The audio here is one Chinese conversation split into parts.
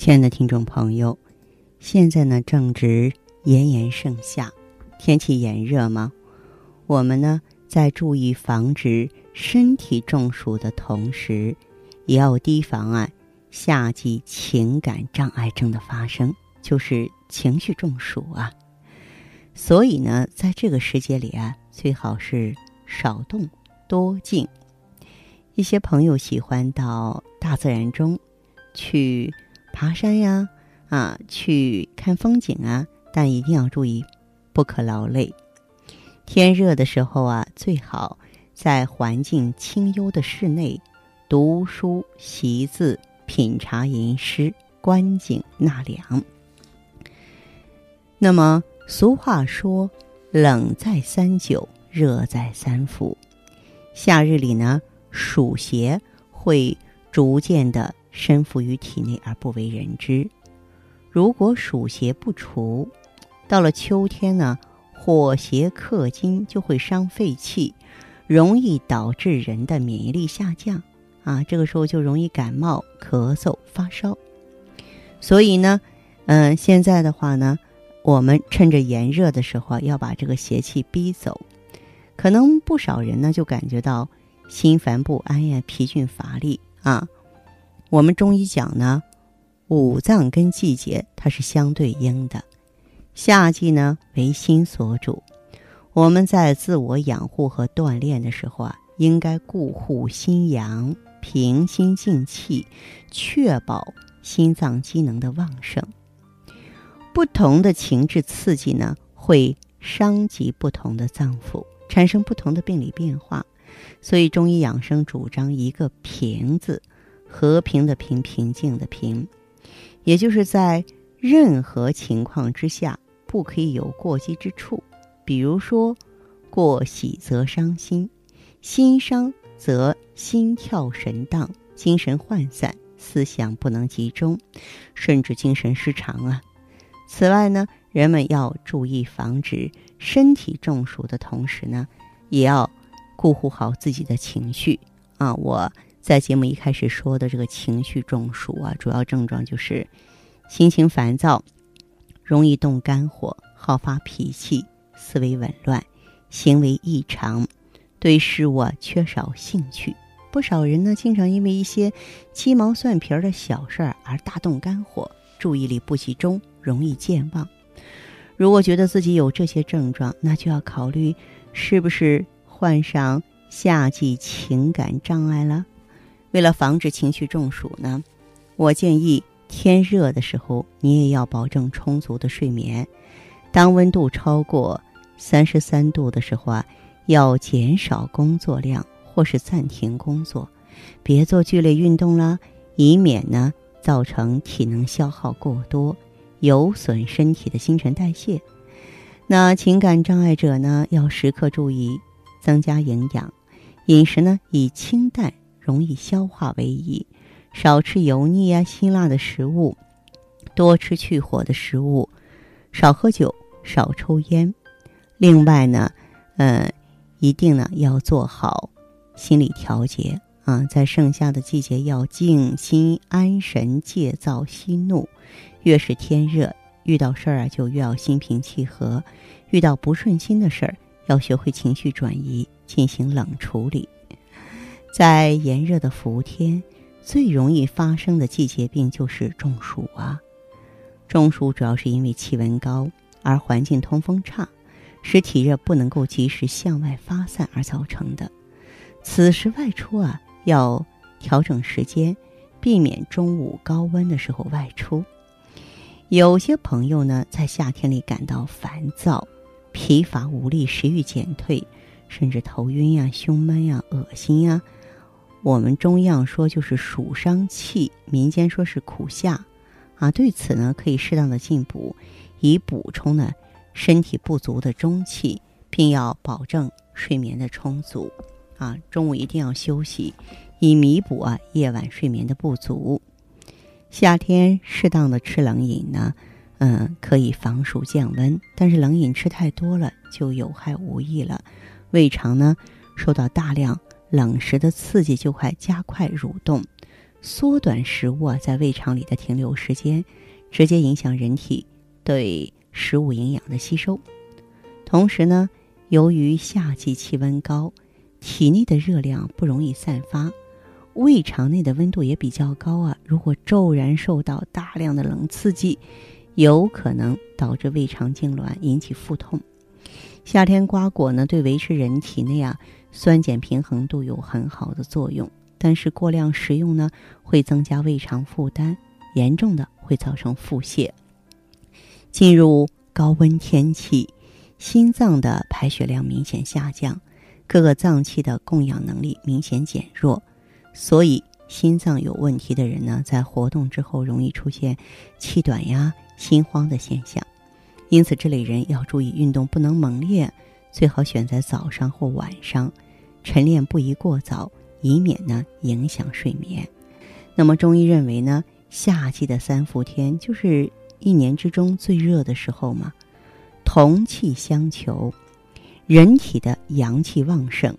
亲爱的听众朋友，现在呢正值炎炎盛夏，天气炎热吗？我们呢在注意防止身体中暑的同时，也要提防啊夏季情感障碍症的发生，就是情绪中暑啊。所以呢，在这个时节里啊，最好是少动多静。一些朋友喜欢到大自然中去。爬山呀，啊，去看风景啊，但一定要注意，不可劳累。天热的时候啊，最好在环境清幽的室内读书习字、品茶吟诗，观景纳凉。那么俗话说：“冷在三九，热在三伏。”夏日里呢，暑邪会逐渐的。身伏于体内而不为人知。如果暑邪不除，到了秋天呢，火邪克金，就会伤肺气，容易导致人的免疫力下降啊。这个时候就容易感冒、咳嗽、发烧。所以呢，嗯，现在的话呢，我们趁着炎热的时候要把这个邪气逼走。可能不少人呢就感觉到心烦不安呀、疲倦乏力啊。我们中医讲呢，五脏跟季节它是相对应的。夏季呢为心所主，我们在自我养护和锻炼的时候啊，应该固护心阳，平心静气，确保心脏机能的旺盛。不同的情志刺激呢，会伤及不同的脏腑，产生不同的病理变化。所以中医养生主张一个平字。和平的平，平静的平，也就是在任何情况之下不可以有过激之处。比如说，过喜则伤心，心伤则心跳神荡，精神涣散，思想不能集中，甚至精神失常啊。此外呢，人们要注意防止身体中暑的同时呢，也要顾护好自己的情绪啊。我。在节目一开始说的这个情绪中暑啊，主要症状就是心情烦躁，容易动肝火，好发脾气，思维紊乱，行为异常，对事物啊缺少兴趣。不少人呢，经常因为一些鸡毛蒜皮的小事儿而大动肝火，注意力不集中，容易健忘。如果觉得自己有这些症状，那就要考虑是不是患上夏季情感障碍了。为了防止情绪中暑呢，我建议天热的时候，你也要保证充足的睡眠。当温度超过三十三度的时候啊，要减少工作量或是暂停工作，别做剧烈运动啦，以免呢造成体能消耗过多，有损身体的新陈代谢。那情感障碍者呢，要时刻注意增加营养，饮食呢以清淡。容易消化为宜，少吃油腻啊、辛辣的食物，多吃去火的食物，少喝酒，少抽烟。另外呢，呃，一定呢要做好心理调节啊，在盛夏的季节要静心安神，戒躁息怒。越是天热，遇到事儿啊就越要心平气和，遇到不顺心的事儿，要学会情绪转移，进行冷处理。在炎热的伏天，最容易发生的季节病就是中暑啊。中暑主要是因为气温高而环境通风差，使体热不能够及时向外发散而造成的。此时外出啊，要调整时间，避免中午高温的时候外出。有些朋友呢，在夏天里感到烦躁、疲乏无力、食欲减退，甚至头晕呀、胸闷呀、恶心呀。我们中药说就是暑伤气，民间说是苦夏，啊，对此呢，可以适当的进补，以补充呢身体不足的中气，并要保证睡眠的充足。啊，中午一定要休息，以弥补啊夜晚睡眠的不足。夏天适当的吃冷饮呢，嗯，可以防暑降温，但是冷饮吃太多了就有害无益了。胃肠呢受到大量冷食的刺激，就会加快蠕动，缩短食物啊在胃肠里的停留时间，直接影响人体对食物营养的吸收。同时呢，由于夏季气温高。体内的热量不容易散发，胃肠内的温度也比较高啊。如果骤然受到大量的冷刺激，有可能导致胃肠痉挛，引起腹痛。夏天瓜果呢，对维持人体内啊酸碱平衡度有很好的作用，但是过量食用呢，会增加胃肠负担，严重的会造成腹泻。进入高温天气，心脏的排血量明显下降。各个脏器的供氧能力明显减弱，所以心脏有问题的人呢，在活动之后容易出现气短呀、心慌的现象。因此，这类人要注意运动不能猛烈，最好选在早上或晚上，晨练不宜过早，以免呢影响睡眠。那么，中医认为呢，夏季的三伏天就是一年之中最热的时候嘛，同气相求。人体的阳气旺盛，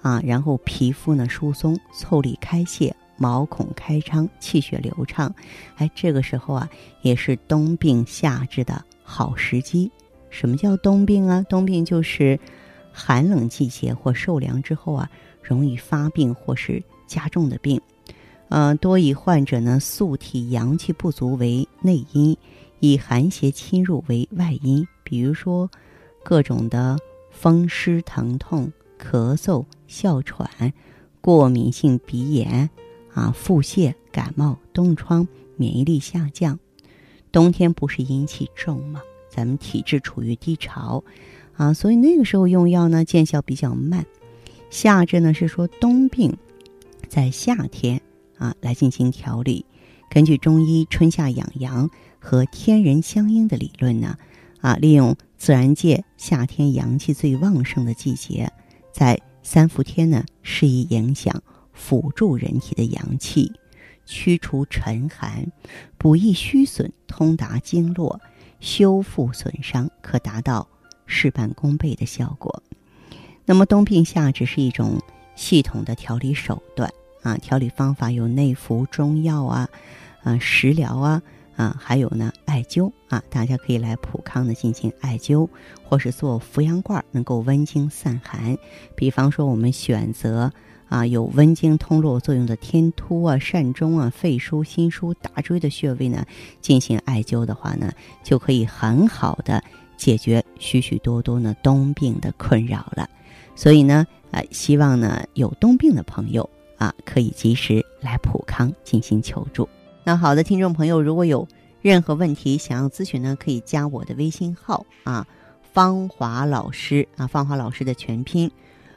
啊，然后皮肤呢疏松、腠理开泄、毛孔开张、气血流畅，哎，这个时候啊，也是冬病夏治的好时机。什么叫冬病啊？冬病就是寒冷季节或受凉之后啊，容易发病或是加重的病。呃，多以患者呢素体阳气不足为内因，以寒邪侵入为外因。比如说各种的。风湿疼痛、咳嗽、哮喘、过敏性鼻炎啊、腹泻、感冒、冻疮、免疫力下降。冬天不是阴气重吗？咱们体质处于低潮啊，所以那个时候用药呢见效比较慢。夏至呢是说冬病在夏天啊来进行调理。根据中医春夏养阳和天人相应的理论呢。啊，利用自然界夏天阳气最旺盛的季节，在三伏天呢，适宜影响辅助人体的阳气，驱除沉寒，补益虚损，通达经络，修复损伤，可达到事半功倍的效果。那么冬病夏治是一种系统的调理手段啊，调理方法有内服中药啊，啊食疗啊。啊，还有呢，艾灸啊，大家可以来普康呢进行艾灸，或是做扶阳罐，能够温经散寒。比方说，我们选择啊有温经通络作用的天突啊、膻中啊、肺腧、心腧、大椎的穴位呢，进行艾灸的话呢，就可以很好的解决许许多多呢冬病的困扰了。所以呢，啊，希望呢有冬病的朋友啊，可以及时来普康进行求助。那好的，听众朋友，如果有任何问题想要咨询呢，可以加我的微信号啊，芳华老师啊，芳华老师的全拼，